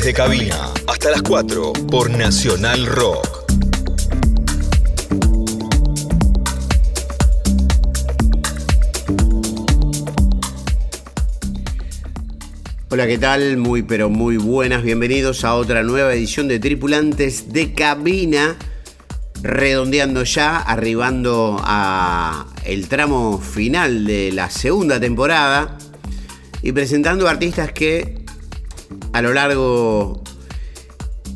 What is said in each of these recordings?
Tripulantes de cabina. Hasta las 4 por Nacional Rock. Hola, ¿qué tal? Muy pero muy buenas, bienvenidos a otra nueva edición de Tripulantes de Cabina, redondeando ya, arribando a el tramo final de la segunda temporada y presentando artistas que a lo largo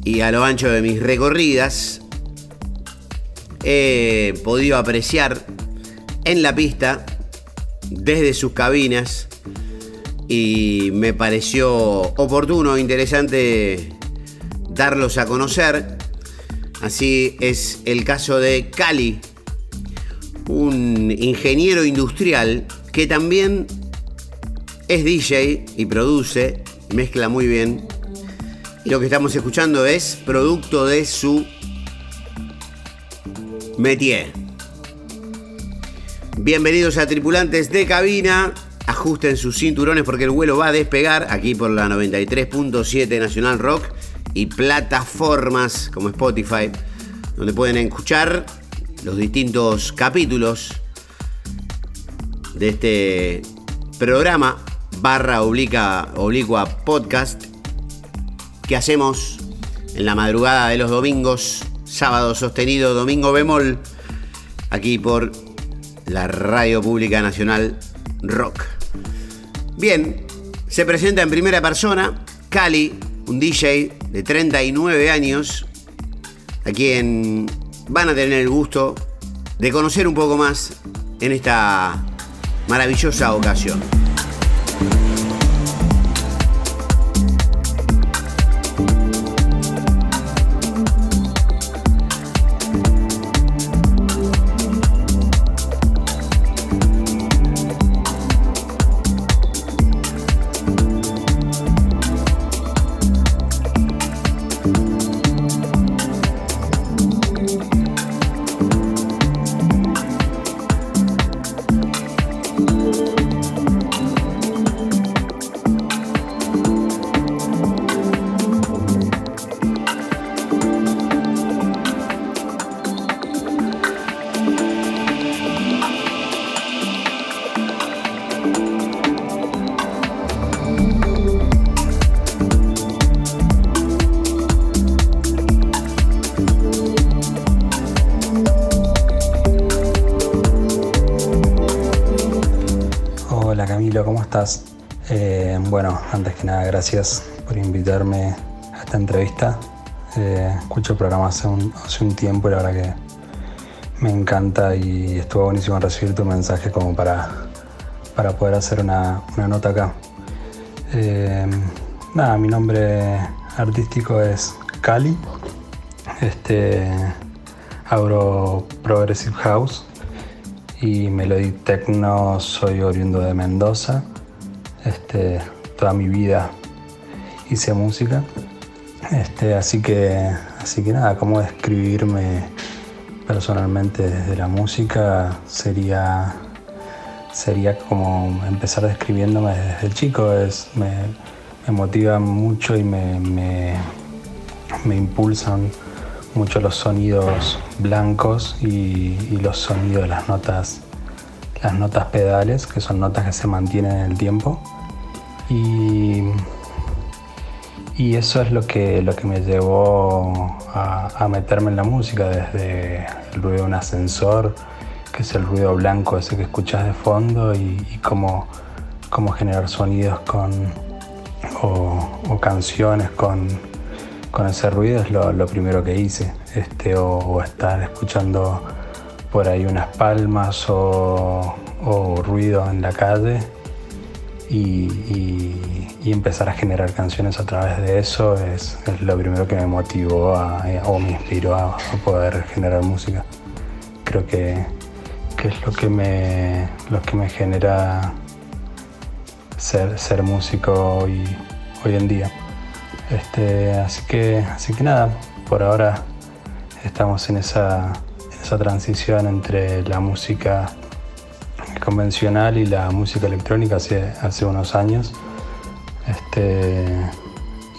y a lo ancho de mis recorridas he podido apreciar en la pista desde sus cabinas y me pareció oportuno, interesante darlos a conocer. Así es el caso de Cali, un ingeniero industrial que también es DJ y produce, mezcla muy bien. Y lo que estamos escuchando es producto de su métier. Bienvenidos a tripulantes de cabina ajusten sus cinturones porque el vuelo va a despegar aquí por la 93.7 Nacional Rock y plataformas como Spotify, donde pueden escuchar los distintos capítulos de este programa barra oblica, oblicua podcast que hacemos en la madrugada de los domingos, sábado sostenido, domingo bemol, aquí por la Radio Pública Nacional Rock. Bien, se presenta en primera persona Cali, un DJ de 39 años, a quien van a tener el gusto de conocer un poco más en esta maravillosa ocasión. Eh, bueno, antes que nada, gracias por invitarme a esta entrevista. Eh, escucho el programa hace un, tiempo y la verdad que me encanta y estuvo buenísimo recibir tu mensaje como para, para poder hacer una, nota acá. Eh, nada, mi nombre artístico es Cali. Este, abro Progressive House y Melody Techno, soy oriundo de Mendoza. Este, toda mi vida hice música. Este, así que, así que nada, cómo describirme personalmente desde la música sería, sería como empezar describiéndome desde chico. Es, me, motiva mucho y me, me, impulsan mucho los sonidos blancos y, y, los sonidos de las notas, las notas pedales, que son notas que se mantienen en el tiempo. Y, eso es lo que, lo que me llevó a, meterme en la música, desde el ruido de un ascensor, que es el ruido blanco ese que escuchas de fondo, y, cómo, generar sonidos con, o, canciones con, ese ruido es lo, primero que hice. Este, o, estar escuchando por ahí unas palmas o ruido en la calle y, empezar a generar canciones a través de eso es, lo primero que me motivó eh, o me inspiró a, poder generar música. Creo que, es lo que me, lo que me genera ser, ser músico hoy, hoy en día. Este, así, que, así que nada, por ahora estamos en esa, esa transición entre la música convencional y la música electrónica hace, hace unos años. Este,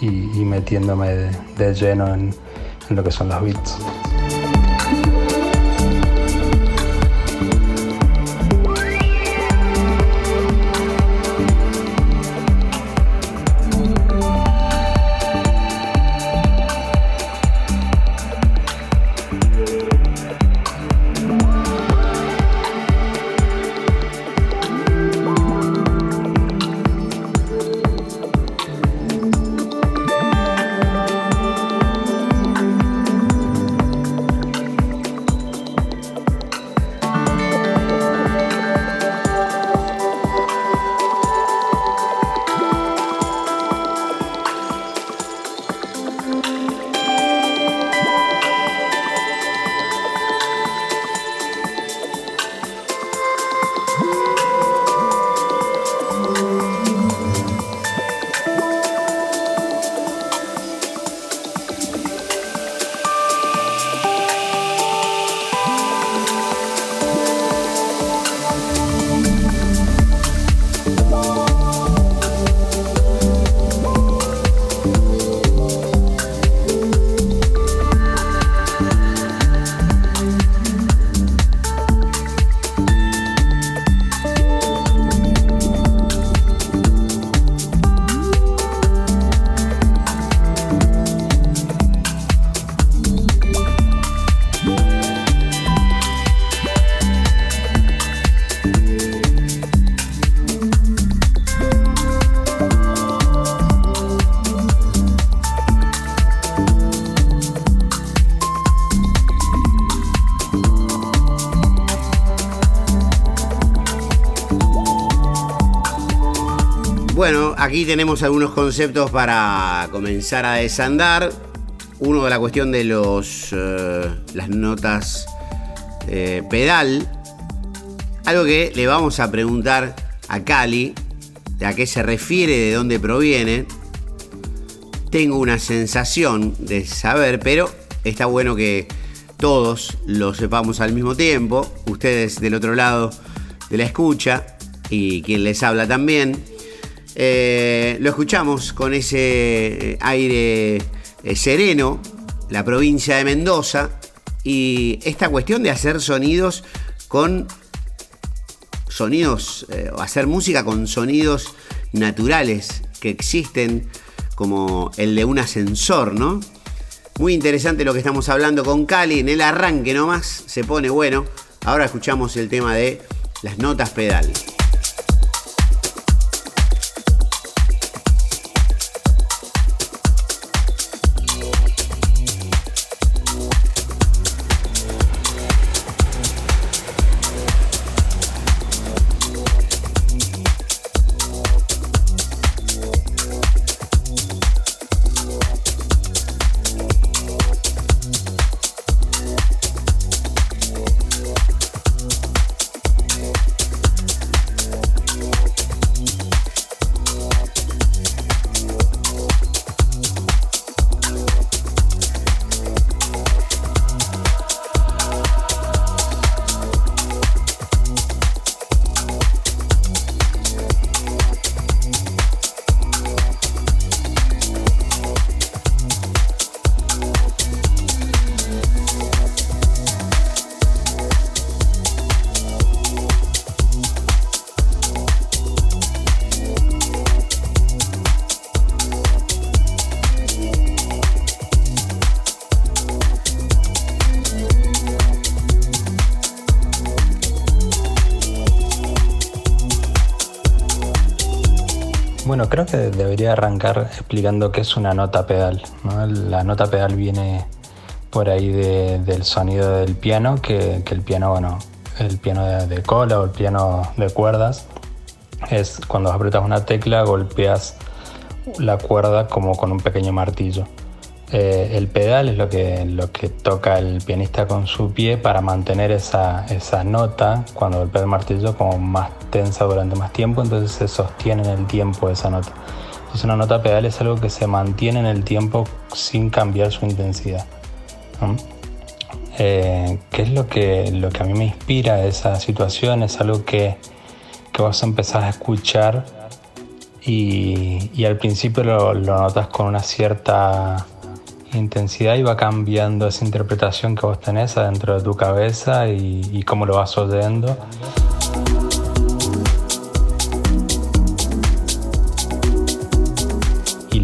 y, metiéndome de, lleno en lo que son los beats. Aquí tenemos algunos conceptos para comenzar a desandar. Uno de la cuestión de los, eh, las notas eh, pedal. Algo que le vamos a preguntar a Cali, de a qué se refiere, de dónde proviene. Tengo una sensación de saber, pero está bueno que todos lo sepamos al mismo tiempo. Ustedes del otro lado de la escucha y quien les habla también. Eh, lo escuchamos con ese eh, aire eh, sereno, la provincia de Mendoza, y esta cuestión de hacer sonidos con sonidos, o hacer música con sonidos naturales que existen, como el de un ascensor, ¿no? Muy interesante lo que estamos hablando con Cali, en el arranque nomás se pone bueno. Ahora escuchamos el tema de las notas pedal. Debería arrancar explicando qué es una nota pedal. La nota pedal viene por ahí del sonido del piano, que, el piano, bueno, el piano de, cola o el piano de cuerdas, es cuando apretas una tecla golpeas la cuerda como con un pequeño martillo. Eh, el pedal es lo que, lo que toca el pianista con su pie para mantener esa, esa nota cuando golpea el martillo como más tensa durante más tiempo, entonces se sostiene en el tiempo esa nota. Una nota pedal es algo que se mantiene en el tiempo sin cambiar su intensidad. Eh, ¿Qué es lo que, lo que a mí me inspira esa situación? Es algo que, que vos empezás a escuchar y, al principio lo, notas con una cierta intensidad y va cambiando esa interpretación que vos tenés adentro de tu cabeza y, y cómo lo vas oyendo.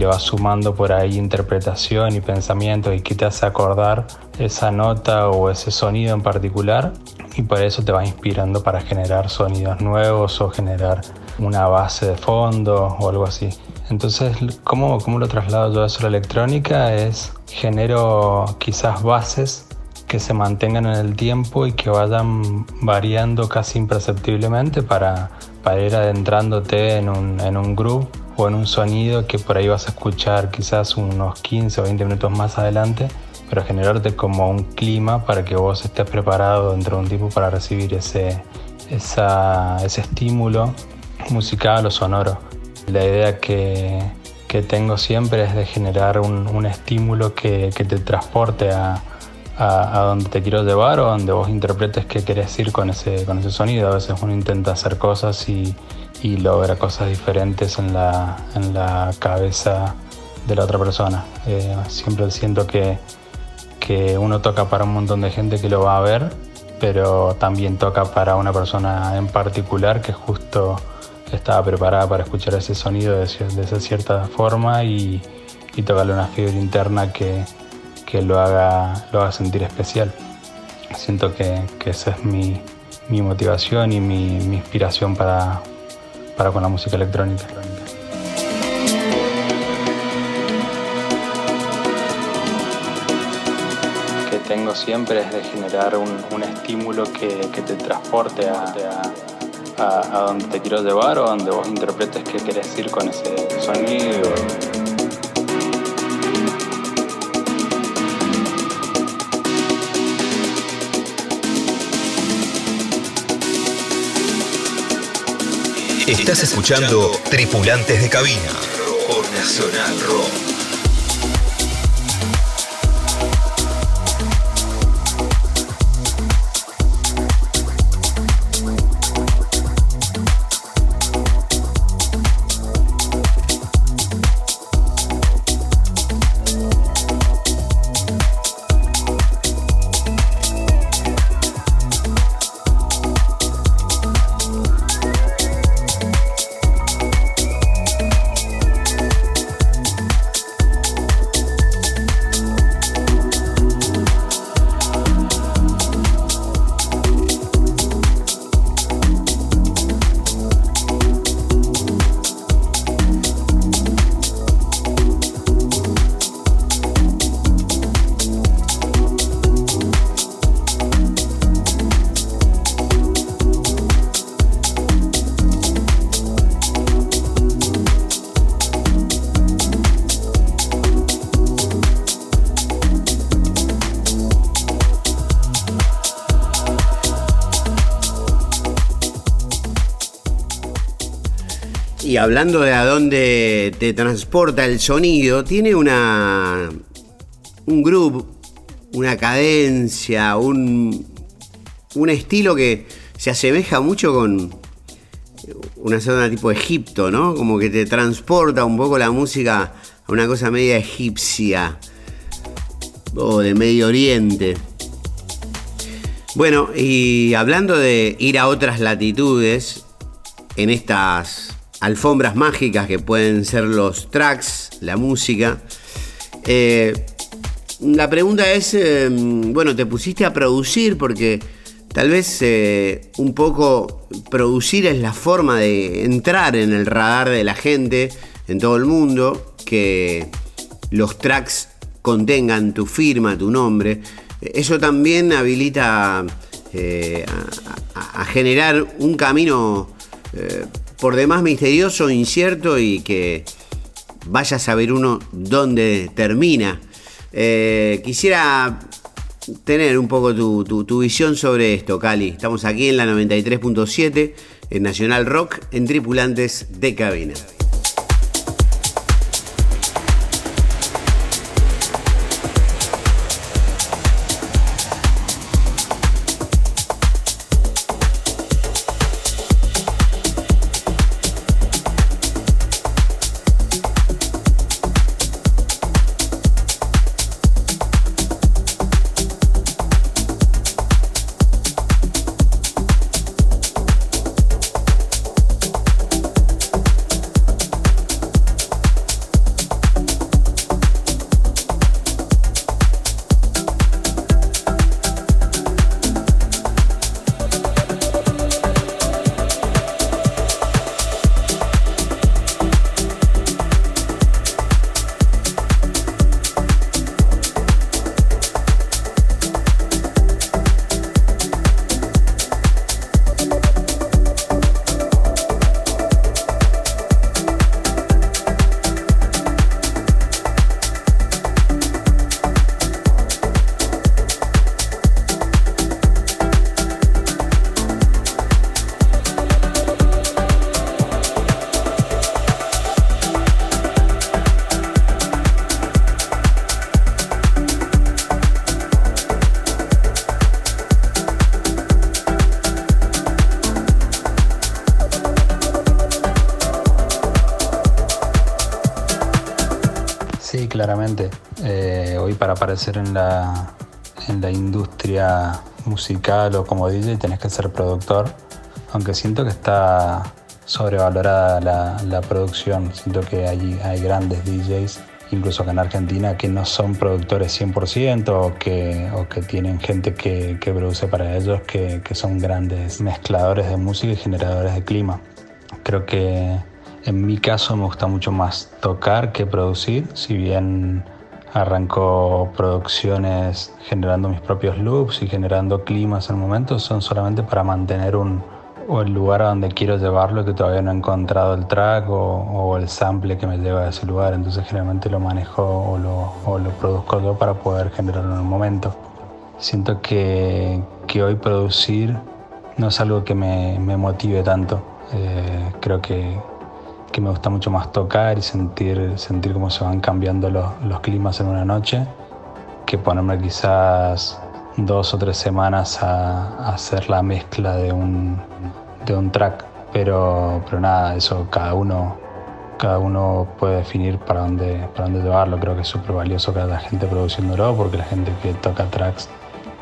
Le vas sumando por ahí interpretación y pensamiento y que te hace acordar esa nota o ese sonido en particular y por eso te va inspirando para generar sonidos nuevos o generar una base de fondo o algo así. Entonces, ¿cómo, cómo lo traslado yo a eso la electrónica? Es genero quizás bases que se mantengan en el tiempo y que vayan variando casi imperceptiblemente para, para ir adentrándote en un, en un groove o en un sonido que por ahí vas a escuchar quizás unos 15 o 20 minutos más adelante pero generarte como un clima para que vos estés preparado dentro de un tiempo para recibir ese, ese estímulo musical o sonoro. La idea que, que tengo siempre es de generar un, un estímulo que, que, te transporte a, a, donde te quiero llevar o donde vos interpretes qué querés ir con ese, con ese sonido. A veces uno intenta hacer cosas y, y logra cosas diferentes en la, en la cabeza de la otra persona. Eh, siempre siento que que uno toca para un montón de gente que lo va a ver, pero también toca para una persona en particular que justo estaba preparada para escuchar ese sonido de, esa cierta forma y, tocarle una fibra interna que, lo, haga, lo haga sentir especial. Siento que, esa es mi, motivación y mi, inspiración para, para con la música electrónica. tengo siempre es de generar un, estímulo que, te transporte a, a, donde te quiero llevar o donde vos interpretes qué querés ir con ese sonido. Estás escuchando Tripulantes de Cabina. Hablando de a dónde te transporta el sonido, tiene una un groove, una cadencia, un, un estilo que se asemeja mucho con una zona tipo Egipto, ¿no? Como que te transporta un poco la música a una cosa media egipcia o de Medio Oriente. Bueno, y hablando de ir a otras latitudes, en estas alfombras mágicas que pueden ser los tracks, la música. Eh, la pregunta es, em, bueno, te pusiste a producir porque tal vez eh, un poco producir es la forma de entrar en el radar de la gente en todo el mundo, que los tracks contengan tu firma, tu nombre. Eso también habilita eh, a, generar un camino por demás misterioso, incierto y que vaya a saber uno dónde termina. Eh, quisiera tener un poco tu, tu, visión sobre esto, Cali. Estamos aquí en la 93.7, en Nacional Rock, en Tripulantes de Cabina. Aparecer en la, en la industria musical o como DJ tenés que ser productor, aunque siento que está sobrevalorada la, la producción, siento que hay, hay grandes DJs incluso acá en Argentina, que no son productores 100% o que, o que tienen gente que, que produce para ellos, que, que, son grandes mezcladores de música y generadores de clima. Creo que en mi caso me gusta mucho más tocar que producir, si bien arranco producciones generando mis propios loops y generando climas en momentos, son solamente para mantener un, o el lugar a donde quiero llevarlo que todavía no he encontrado el track o, el sample que me lleva a ese lugar. Entonces generalmente lo manejo o lo, o lo produzco yo para poder generarlo en un momento. Siento que, que hoy producir no es algo que me, me motive tanto. Eh, creo que, que, me gusta mucho más tocar y sentir, sentir cómo se van cambiando los, los climas en una noche que ponerme quizás dos o tres semanas a, hacer la mezcla de un, de un track. Pero, pero nada, eso cada uno, cada uno puede definir para dónde, para dónde llevarlo. Creo que es súper valioso que haya gente produciéndolo, porque la gente que toca tracks,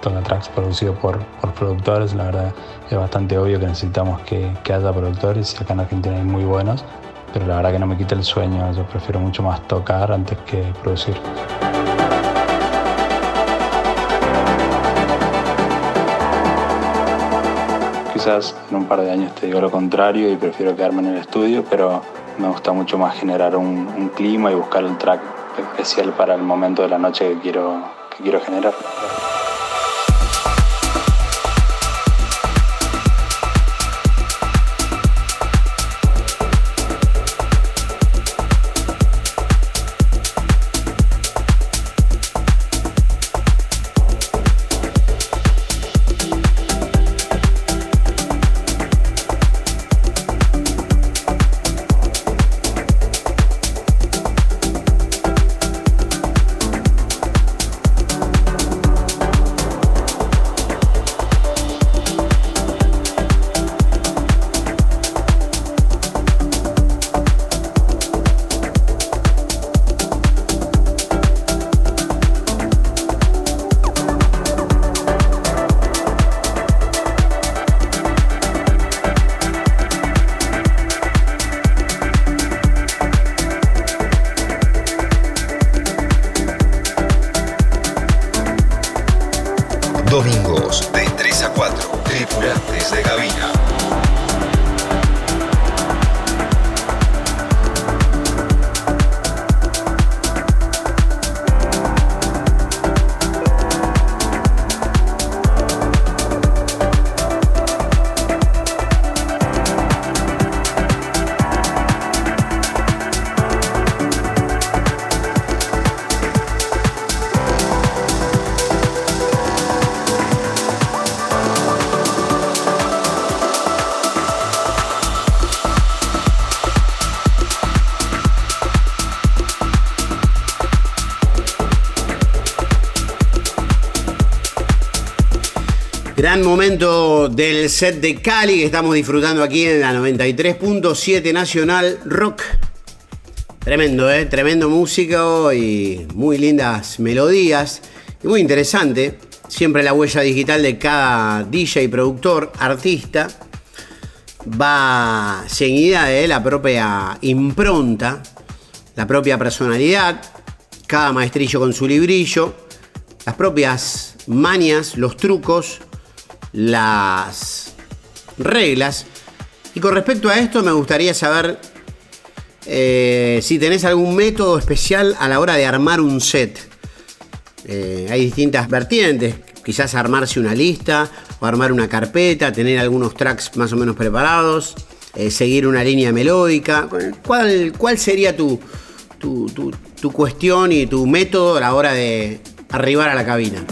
toca tracks producidos por, por productores, la verdad es bastante obvio que necesitamos que, que haya productores y acá en Argentina hay muy buenos. Pero la verdad que no me quita el sueño, yo prefiero mucho más tocar antes que producir. quizás en un par de años te digo lo contrario y prefiero quedarme en el estudio, pero me gusta mucho más generar un, clima y buscar un track especial para el momento de la noche que quiero, que quiero generar. Del set de Cali que estamos disfrutando aquí en la 93.7 Nacional Rock. Tremendo, ¿eh? Tremendo músico y muy lindas melodías. Y muy interesante. Siempre la huella digital de cada DJ, productor, artista va seguida de la propia impronta, la propia personalidad, cada maestrillo con su librillo, las propias manias, los trucos las reglas. Y con respecto a esto me gustaría saber eh, si tenés algún método especial a la hora de armar un set. Eh, hay distintas vertientes, quizás armarse una lista o armar una carpeta, tener algunos tracks más o menos preparados, eh, seguir una línea melódica. ¿Cuál, cuál sería tu, tu cuestión y tu método a la hora de arribar a la cabina?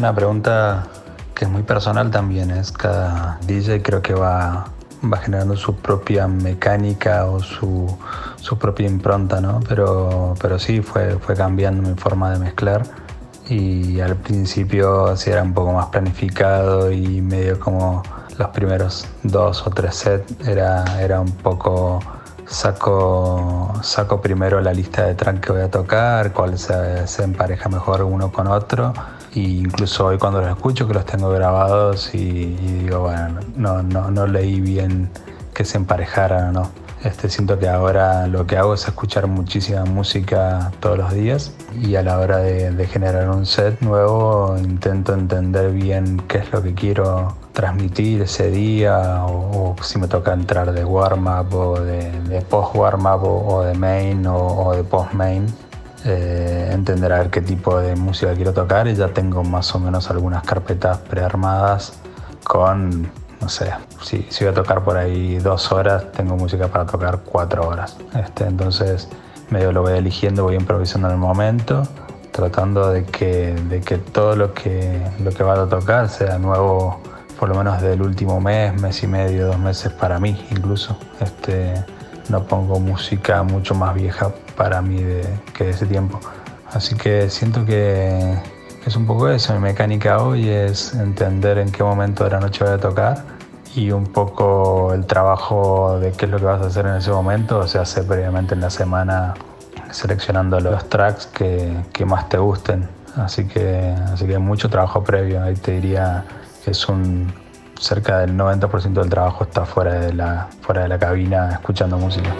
Una pregunta que es muy personal también. Es cada DJ creo que va, va generando su propia mecánica o su, su propia impronta, ¿no? Pero, pero sí, fue, fue cambiando mi forma de mezclar y al principio sí era un poco más planificado y medio como los primeros dos o tres sets era, era un poco saco, saco primero la lista de tracks que voy a tocar, cuál se, se empareja mejor uno con otro. E incluso hoy cuando los escucho que los tengo grabados y, digo, bueno, no, no, no leí bien que se emparejaran o no. Este, siento que ahora lo que hago es escuchar muchísima música todos los días y a la hora de, generar un set nuevo intento entender bien qué es lo que quiero transmitir ese día o, si me toca entrar de warm-up o de, post-warm-up o, de main o, de post-main. Eh, entender a ver qué tipo de música quiero tocar y ya tengo más o menos algunas carpetas prearmadas con no sé, si, si, voy a tocar por ahí dos horas, tengo música para tocar cuatro horas. Este, entonces, medio lo voy eligiendo, voy improvisando en el momento, tratando de que, de que todo lo que, lo que vaya a tocar sea nuevo, por lo menos del último mes, mes y medio, dos meses para mí incluso. Este, no pongo música mucho más vieja para mí de, que de ese tiempo. Así que siento que es un poco eso, mi mecánica hoy es entender en qué momento de la noche voy a tocar y un poco el trabajo de qué es lo que vas a hacer en ese momento se hace previamente en la semana seleccionando los tracks que, que más te gusten. Así que, así que mucho trabajo previo, ahí te diría que es un cerca del 90% del trabajo está fuera de la, fuera de la cabina escuchando música.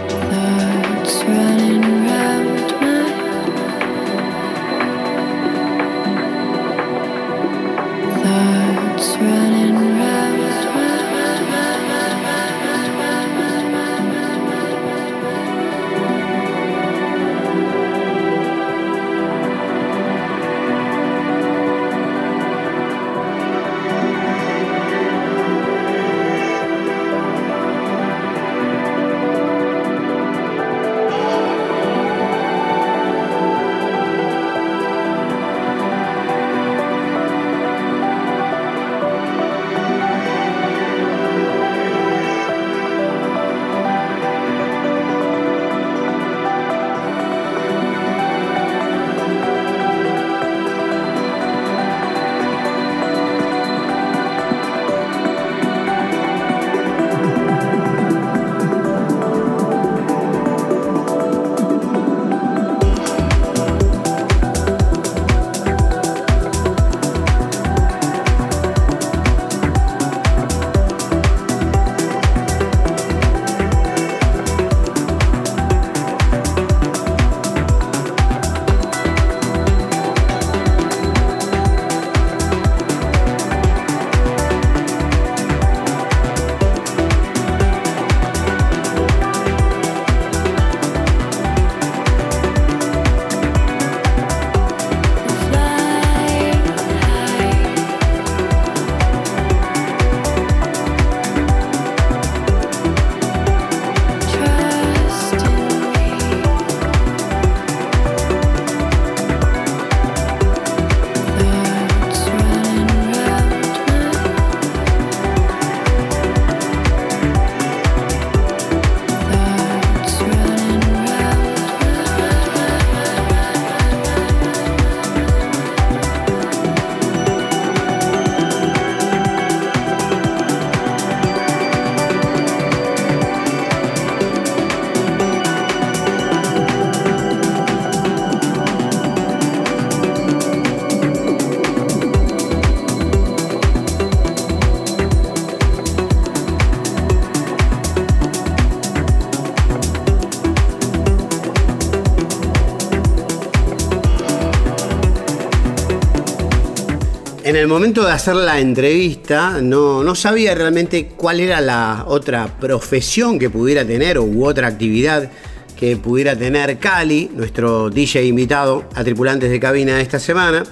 En el momento de hacer la entrevista no, no, sabía realmente cuál era la otra profesión que pudiera tener u otra actividad que pudiera tener Cali, nuestro DJ invitado a tripulantes de cabina esta semana.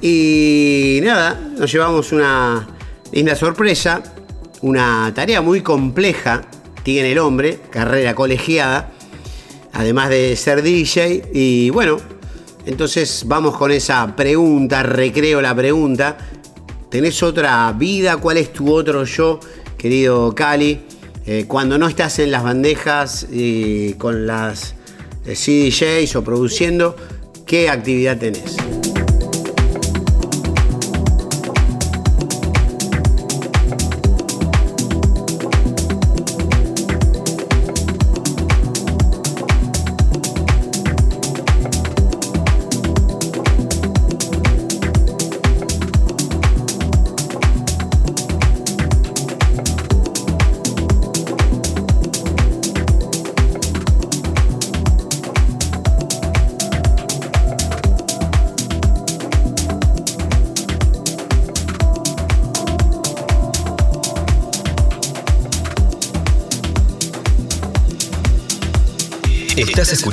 Y nada, nos llevamos una linda sorpresa, una tarea muy compleja tiene el hombre, carrera colegiada, además de ser DJ. Y bueno, Entonces vamos con esa pregunta, recreo la pregunta. ¿Tenés otra vida? ¿Cuál es tu otro yo, querido Cali? Eh, cuando no estás en las bandejas y con las eh, CDJs o produciendo, ¿qué actividad tenés?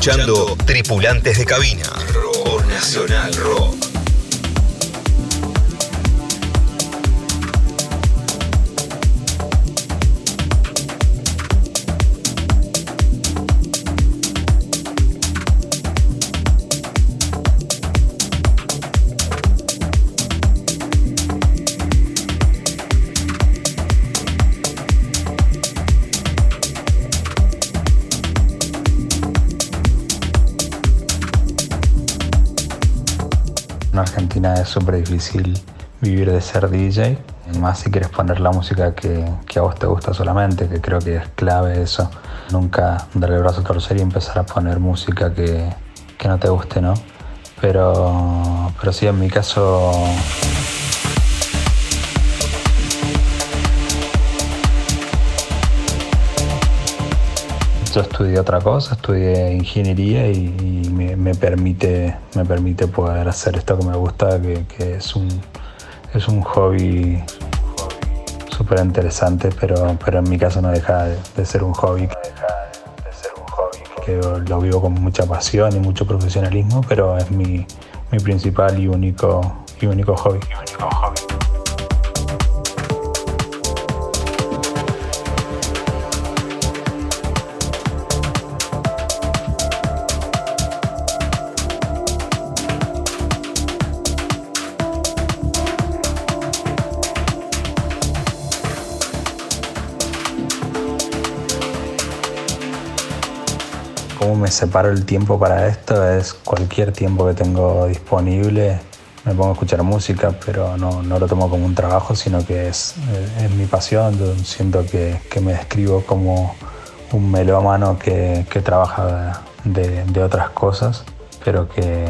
Escuchando Tripulantes de Cabina. Súper difícil vivir de ser DJ, más si quieres poner la música que, a vos te gusta solamente, que creo que es clave eso. Nunca darle el brazo a torcer y empezar a poner música que, que no te guste, ¿no? Pero, pero sí, en mi caso yo estudié otra cosa, estudié ingeniería y, me, permite, me permite poder hacer esto que me gusta, que, es, un, es un hobby súper interesante, pero, pero en mi caso no deja de, ser un hobby. Que lo vivo con mucha pasión y mucho profesionalismo, pero es mi, principal y único. Y único hobby. Separo el tiempo para esto es cualquier tiempo que tengo disponible. Me pongo a escuchar música, pero no, no lo tomo como un trabajo, sino que es, eh, es mi pasión. siento que, que, me describo como un melómano que, que trabaja de, de, otras cosas, pero que,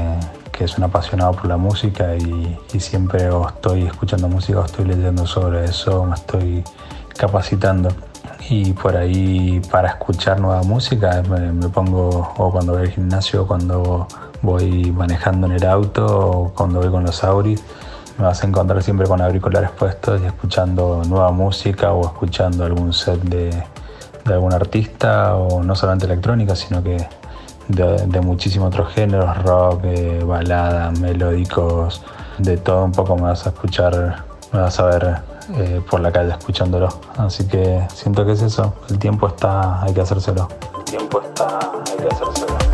que, es un apasionado por la música y, y siempre o estoy escuchando música o estoy leyendo sobre eso, me estoy capacitando y por ahí para escuchar nueva música me, pongo o cuando voy al gimnasio, cuando voy manejando en el auto o cuando voy con los auris, me vas a encontrar siempre con auriculares puestos y escuchando nueva música o escuchando algún set de, algún artista o no solamente electrónica, sino que de, muchísimos otros géneros, rock, eh, baladas, melódicos, de todo un poco me vas a escuchar, me vas a ver eh, por la calle escuchándolo. Así que siento que es eso. El tiempo está, hay que hacérselo. El tiempo está, hay que hacérselo.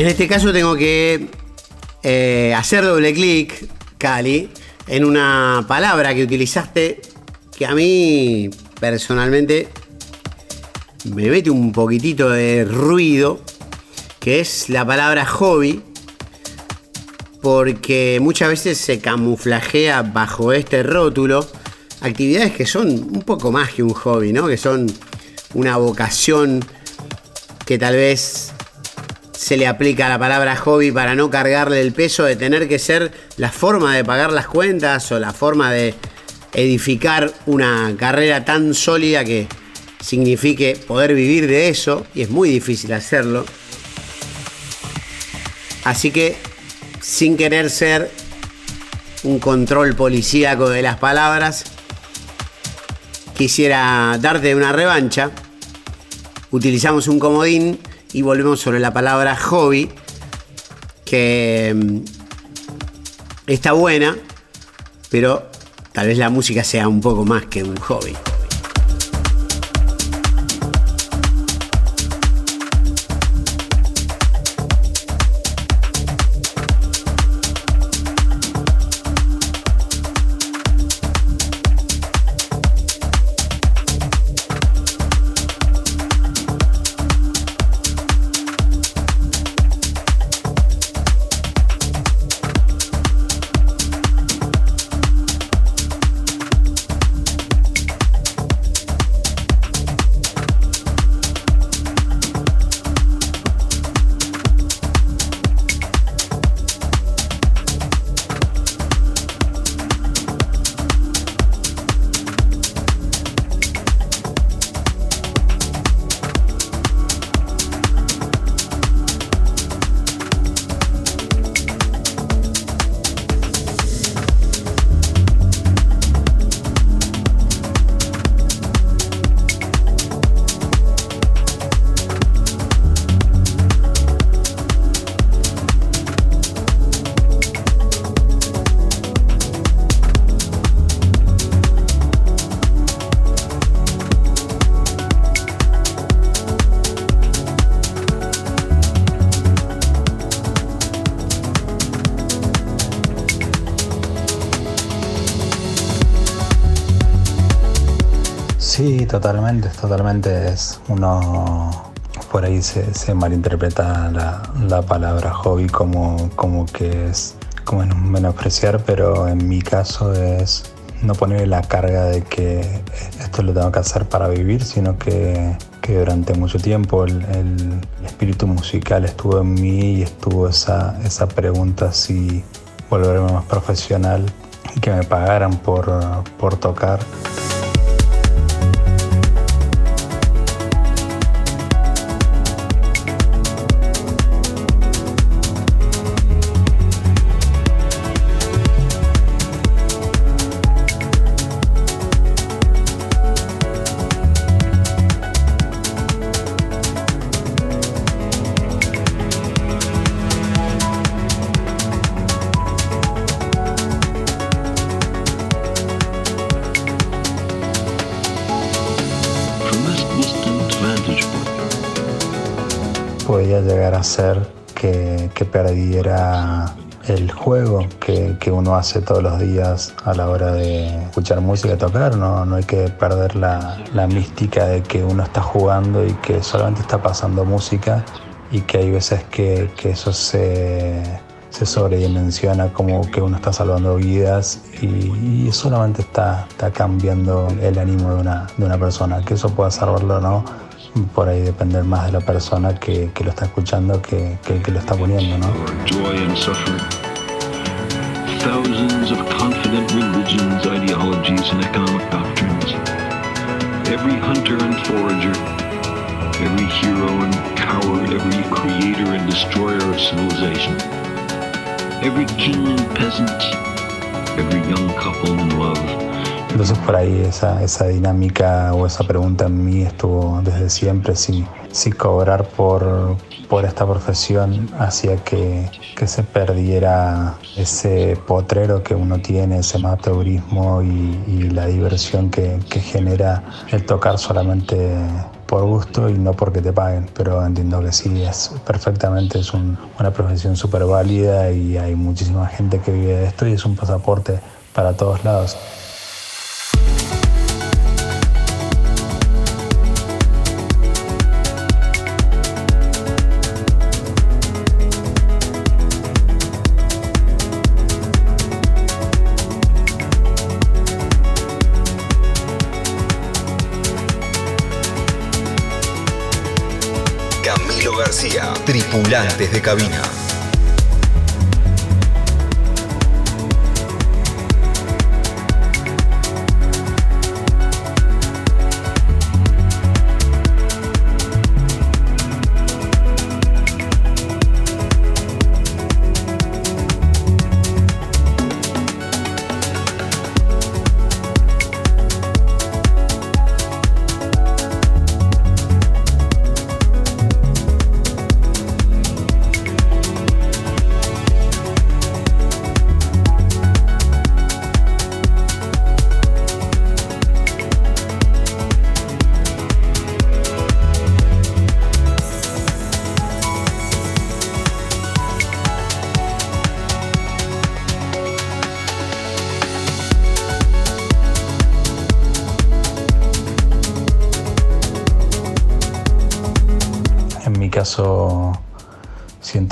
En este caso tengo que eh, hacer doble clic, Cali, en una palabra que utilizaste que a mí personalmente me mete un poquitito de ruido, que es la palabra hobby, porque muchas veces se camuflajea bajo este rótulo actividades que son un poco más que un hobby, ¿no? Que son una vocación que tal vez se le aplica la palabra hobby para no cargarle el peso de tener que ser la forma de pagar las cuentas o la forma de edificar una carrera tan sólida que signifique poder vivir de eso, y es muy difícil hacerlo. Así que, sin querer ser un control policíaco de las palabras, quisiera darte una revancha. Utilizamos un comodín y volvemos sobre la palabra hobby, que mm, está buena, pero tal vez la música sea un poco más que un hobby. Totalmente, totalmente es uno por ahí se, malinterpreta la, palabra hobby como, como que es como en menospreciar, pero en mi caso es no ponerle la carga de que esto lo tengo que hacer para vivir, sino que, durante mucho tiempo el, espíritu musical estuvo en mí y estuvo esa, esa pregunta si volverme más profesional y que me pagaran por, por tocar. Juego que, uno hace todos los días a la hora de escuchar música y tocar. No, no hay que perder la, mística de que uno está jugando y que solamente está pasando música y que hay veces que, eso se, se, sobredimensiona como que uno está salvando vidas y, solamente está, está, cambiando el ánimo de una, de una persona. Que eso pueda salvarlo o no por ahí depender más de la persona que, que lo está escuchando que, que el que lo está poniendo, ¿no? Thousands of confident religions, ideologies, and economic doctrines. Every hunter and forager, every hero and coward, every creator and destroyer of civilization, every king and peasant, every young couple in love, Entonces por ahí esa, esa dinámica o esa pregunta en mí estuvo desde siempre, si, si cobrar por, por esta profesión hacía que, que, se perdiera ese potrero que uno tiene, ese amateurismo y, la diversión que, que genera el tocar solamente por gusto y no porque te paguen, pero entiendo que sí, es perfectamente, es un, una profesión súper válida y hay muchísima gente que vive de esto y es un pasaporte para todos lados. Tripulantes de cabina.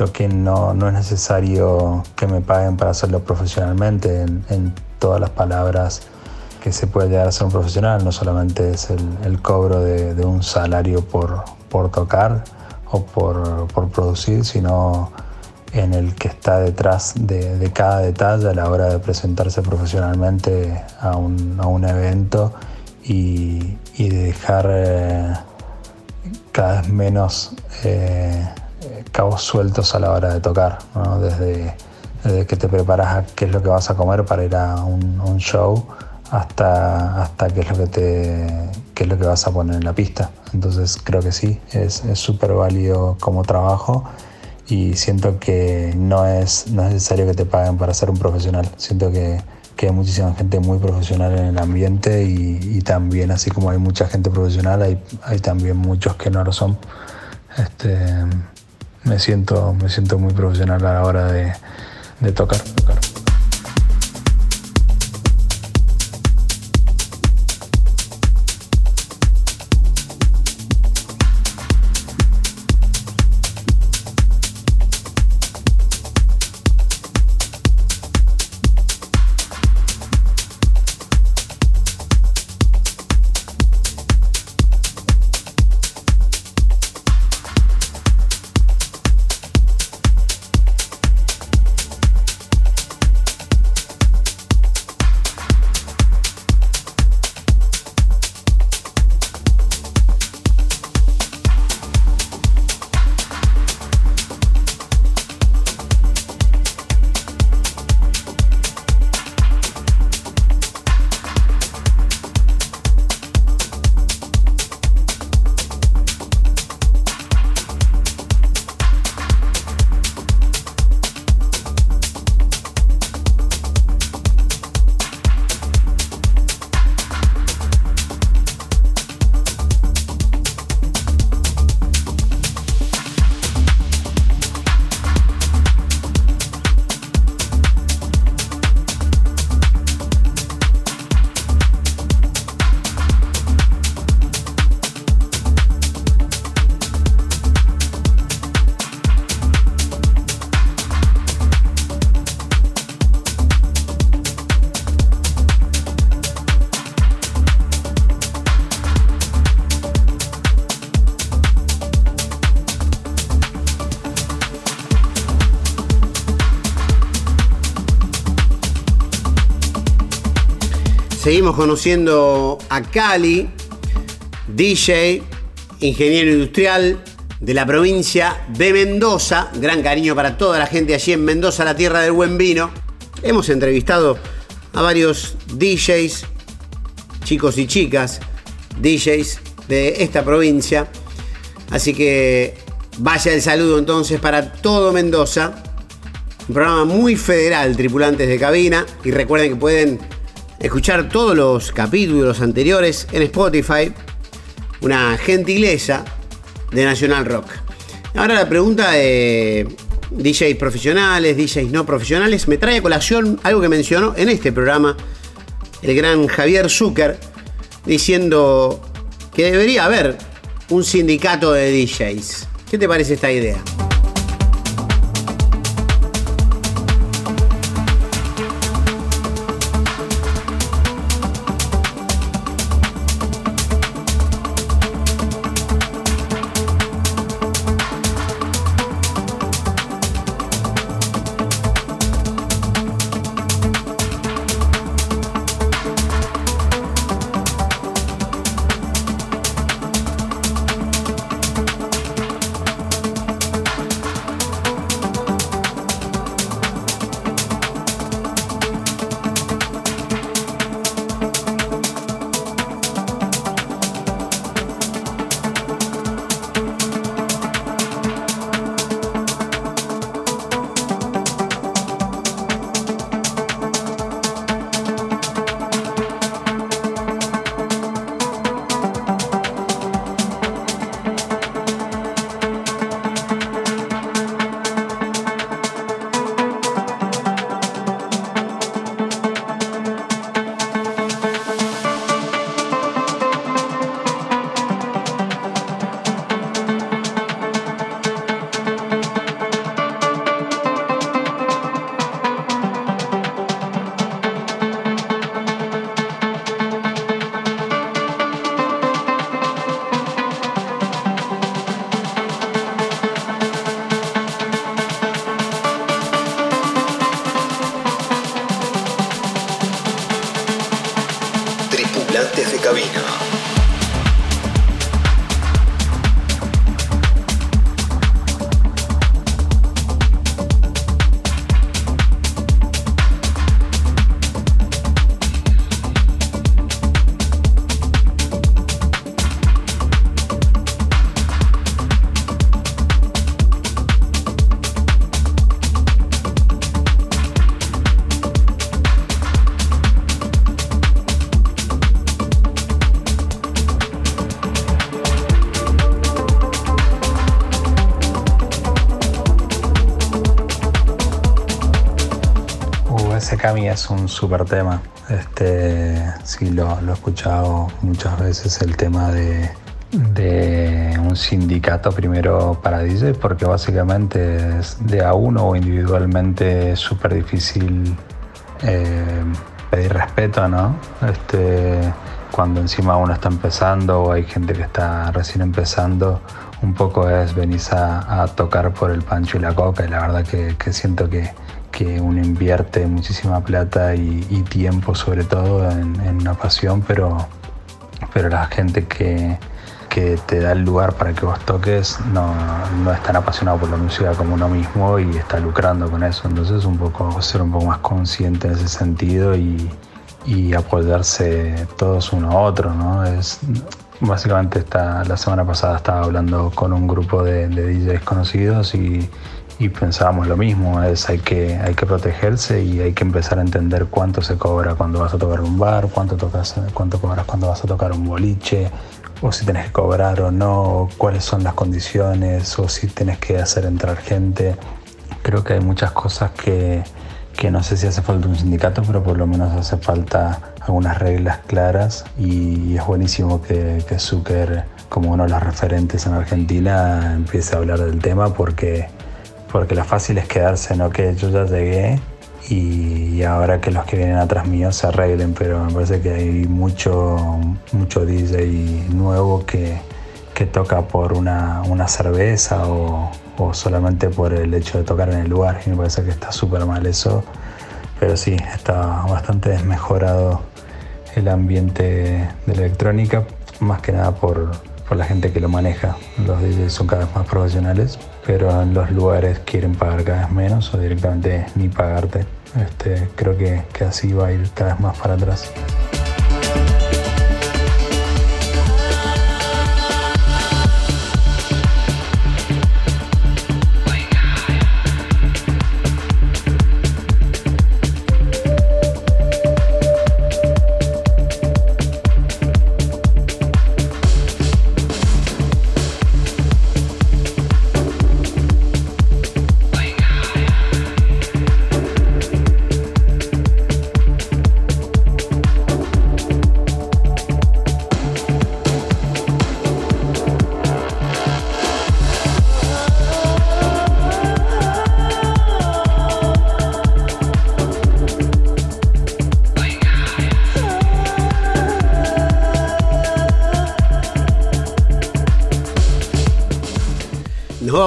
Que no, no, es necesario que me paguen para hacerlo profesionalmente en, todas las palabras que se puede llegar a ser un profesional, no solamente es el, cobro de, un salario por, por tocar o por, por, producir, sino en el que está detrás de, cada detalle a la hora de presentarse profesionalmente a un, a un evento y, y de dejar... Eh, cada vez menos eh, cabos sueltos a la hora de tocar, desde, que te preparas a qué es lo que vas a comer para ir a un, show hasta, hasta qué, es lo que te, qué es lo que vas a poner en la pista. Entonces creo que sí, es súper válido como trabajo y siento que no es, no es necesario que te paguen para ser un profesional. Siento que que hay muchísima gente muy profesional en el ambiente y, también, así como hay mucha gente profesional, hay, hay también muchos que no lo son. Este, me, siento, me siento muy profesional a la hora de, de tocar. tocar. Seguimos conociendo a Cali, DJ, ingeniero industrial de la provincia de Mendoza. Gran cariño para toda la gente allí en Mendoza, la tierra del buen vino. Hemos entrevistado a varios DJs chicos y chicas, DJs de esta provincia. Así que vaya el saludo entonces para todo Mendoza. Un programa muy federal, tripulantes de cabina. Y recuerden que pueden escuchar todos los capítulos anteriores en Spotify. Una gentileza de National Rock. Ahora la pregunta de DJs profesionales, DJs no profesionales, me trae a colación algo que mencionó en este programa el gran Javier Zucker, diciendo que debería haber un sindicato de DJs. ¿Qué te parece esta idea? Es un súper tema. Este, sí, lo, he escuchado muchas veces el tema de, un sindicato primero para DJ, porque básicamente es de a uno o individualmente súper difícil eh, pedir respeto, ¿no? Este, cuando encima uno está empezando o hay gente que está recién empezando, un poco es venir a, tocar por el pancho y la coca y la verdad que siento que que uno invierte muchísima plata y, tiempo sobre todo en, una pasión, pero, pero la gente que, que, te da el lugar para que vos toques no, no, es tan apasionado por la música como uno mismo y está lucrando con eso. Entonces un poco ser un poco más consciente en ese sentido y, y apoyarse todos uno a otro, ¿no? Es, básicamente está, la semana pasada estaba hablando con un grupo de, de DJs conocidos y y pensábamos lo mismo, es hay que, hay que protegerse y hay que empezar a entender cuánto se cobra cuando vas a tocar un bar, cuánto, tocas, cuánto cobras cuando vas a tocar un boliche, o si tenés que cobrar o no, cuáles son las condiciones, o si tenés que hacer entrar gente. Creo que hay muchas cosas que, que no sé si hace falta un sindicato, pero por lo menos hace falta algunas reglas claras y es buenísimo que, que Zucker, como uno de los referentes en Argentina, empiece a hablar del tema porque porque lo fácil es quedarse, ¿no? Que yo ya llegué y ahora que los que vienen atrás mío se arreglen, pero me parece que hay mucho, mucho DJ nuevo que, que toca por una, una cerveza o, o, solamente por el hecho de tocar en el lugar y me parece que está súper mal eso, pero sí, está bastante desmejorado el ambiente de la electrónica, más que nada por, por la gente que lo maneja. Los DJs son cada vez más profesionales, pero en los lugares quieren pagar cada vez menos o directamente ni pagarte. Este, creo que, que así va a ir cada vez más para atrás.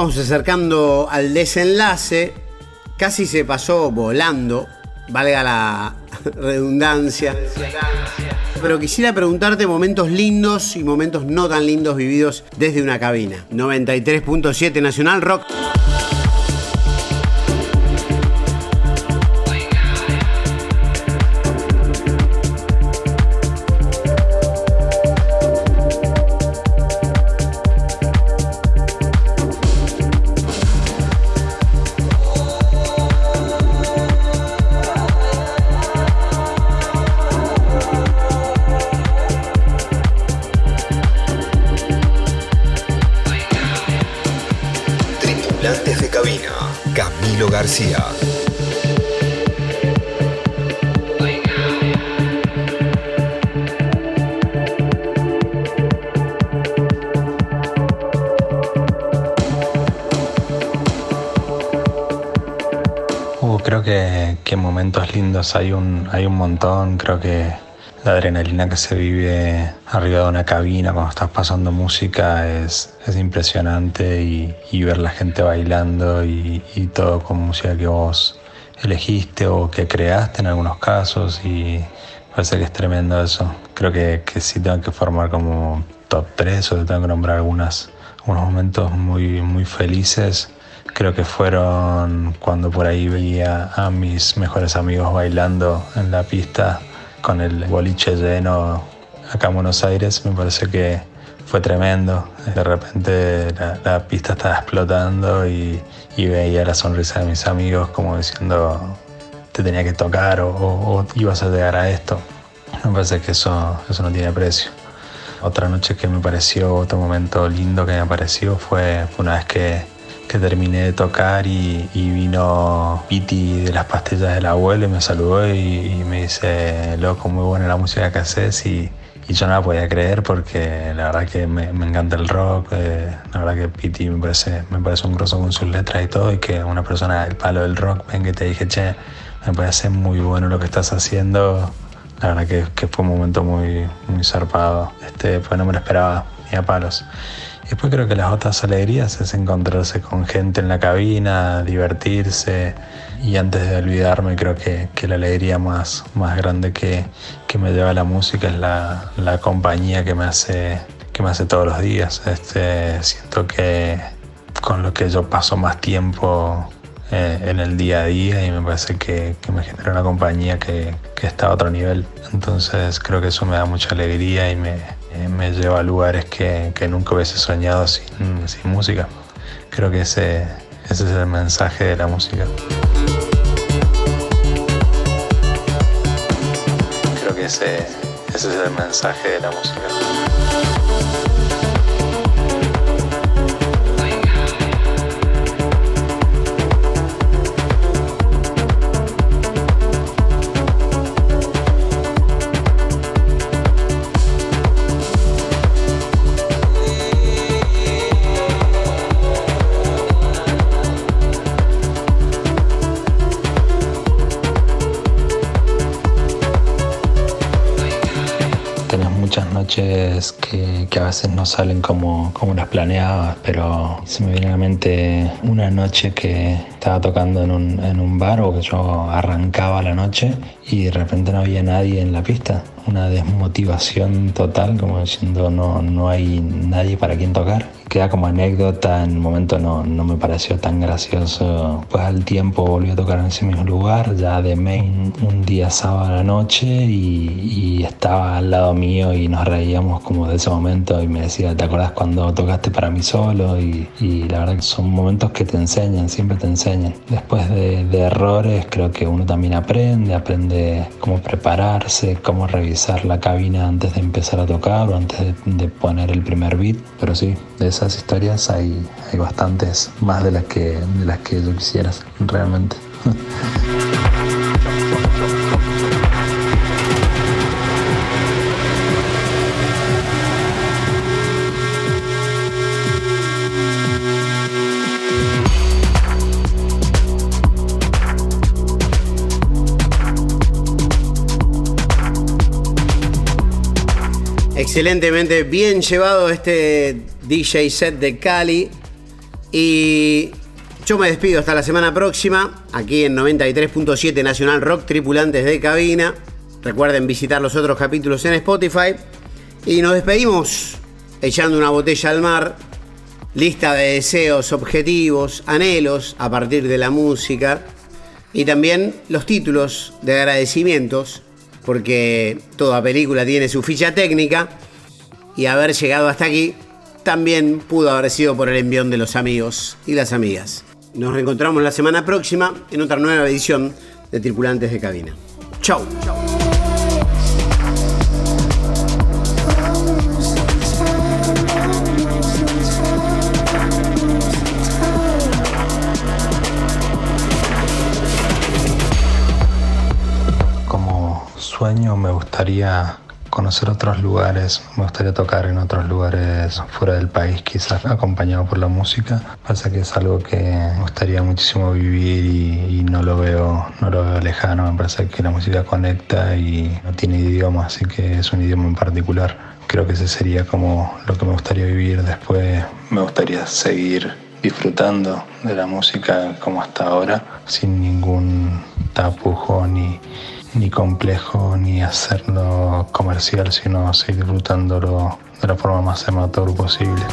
Vamos acercando al desenlace. Casi se pasó volando, valga la redundancia. Pero quisiera preguntarte momentos lindos y momentos no tan lindos vividos desde una cabina. 93.7 Nacional Rock. Hay un, hay un montón. Creo que la adrenalina que se vive arriba de una cabina cuando estás pasando música es, es impresionante y, ver la gente bailando y, todo con música que vos elegiste o que creaste en algunos casos y parece que es tremendo eso. Creo que, que sí tengo que formar como top 3 o tengo que nombrar algunas, algunos momentos muy, muy felices. Creo que fueron cuando por ahí veía a mis mejores amigos bailando en la pista con el boliche lleno acá en Buenos Aires, me parece que fue tremendo. De repente la, pista estaba explotando y, veía la sonrisa de mis amigos como diciendo te tenía que tocar o, ibas a llegar a esto. Me parece que eso, eso no tiene precio. Otra noche que me pareció, otro momento lindo que me pareció fue una vez que que terminé de tocar y, vino Piti de las pastillas del abuelo y me saludó y, me dice, loco, muy buena la música que haces y, yo no la podía creer porque la verdad que me, encanta el rock, eh, la verdad que Piti me parece, me parece un grosso con sus letras y todo y que una persona del palo del rock ven que te dije, che, me parece muy bueno lo que estás haciendo, la verdad que, fue un momento muy, muy zarpado, este, pues no me lo esperaba ni a palos. Después creo que las otras alegrías es encontrarse con gente en la cabina, divertirse y antes de olvidarme creo que, la alegría más, más grande que, me lleva la música es la, compañía que me hace que me hace todos los días. Este, siento que con lo que yo paso más tiempo eh, en el día a día y me parece que, me genera una compañía que, que, está a otro nivel. Entonces creo que eso me da mucha alegría y me, eh, me lleva a lugares que, nunca hubiese soñado sin, música. Creo que ese, ese es el mensaje de la música. Creo que ese, ese es el mensaje de la música. Que, a veces no salen como, como las planeabas, pero se me viene a la mente una noche que estaba tocando en un, en un bar o que yo arrancaba la noche y de repente no había nadie en la pista. Una desmotivación total, como diciendo no, no hay nadie para quien tocar queda como anécdota, en el momento no, no me pareció tan gracioso. Pues al tiempo volví a tocar en ese mismo lugar, ya de main, un día sábado a la noche y, estaba al lado mío y nos reíamos como de ese momento y me decía, ¿te acuerdas cuando tocaste para mí solo? Y, la verdad que son momentos que te enseñan, siempre te enseñan. Después de, errores creo que uno también aprende, aprende cómo prepararse, cómo revisar la cabina antes de empezar a tocar o antes de, de poner el primer beat, pero sí, de esa historias hay, hay bastantes, más de las que, de las que yo quisieras realmente. Excelentemente bien llevado este DJ set de Cali. Y yo me despido hasta la semana próxima, aquí en 93.7 Nacional Rock, tripulantes de cabina. Recuerden visitar los otros capítulos en Spotify. Y nos despedimos echando una botella al mar, lista de deseos, objetivos, anhelos a partir de la música y también los títulos de agradecimientos, porque toda película tiene su ficha técnica y haber llegado hasta aquí también pudo haber sido por el envión de los amigos y las amigas. Nos reencontramos la semana próxima en otra nueva edición de Tripulantes de Cabina. Chau. Como sueño me gustaría conocer otros lugares, me gustaría tocar en otros lugares fuera del país, quizás acompañado por la música. Pasa que es algo que me gustaría muchísimo vivir y, no lo veo, no lo veo lejano. Me parece que la música conecta y no tiene idioma, así que es un idioma en particular. Creo que ese sería como lo que me gustaría vivir. Después me gustaría seguir disfrutando de la música como hasta ahora, sin ningún tapujo ni ni complejo ni hacerlo comercial, sino seguir disfrutándolo de la forma más amateur posible.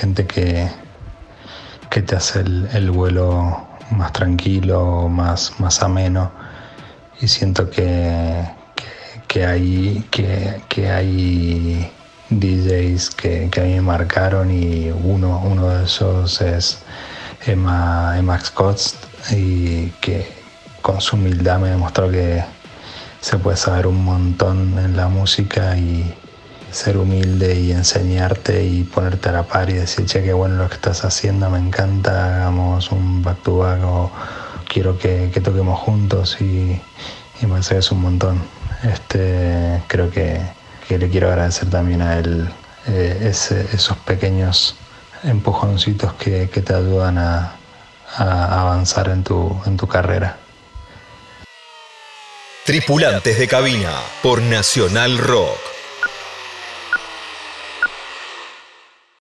Gente que, que te hace el, vuelo más tranquilo, más, más ameno. Y siento que, que, hay, que, hay DJs que, que, a mí me marcaron y uno, uno de esos es Emma, Emma Scott y que con su humildad me demostró que se puede saber un montón en la música y, ser humilde y enseñarte y ponerte a la par y decir, che, qué bueno lo que estás haciendo, me encanta, hagamos un back to back o quiero que, toquemos juntos y, me parece que es un montón. Este, creo que, le quiero agradecer también a él eh, esos pequeños empujoncitos que, te ayudan a, a avanzar en tu, en tu carrera. Tripulantes de cabina por Nacional Rock.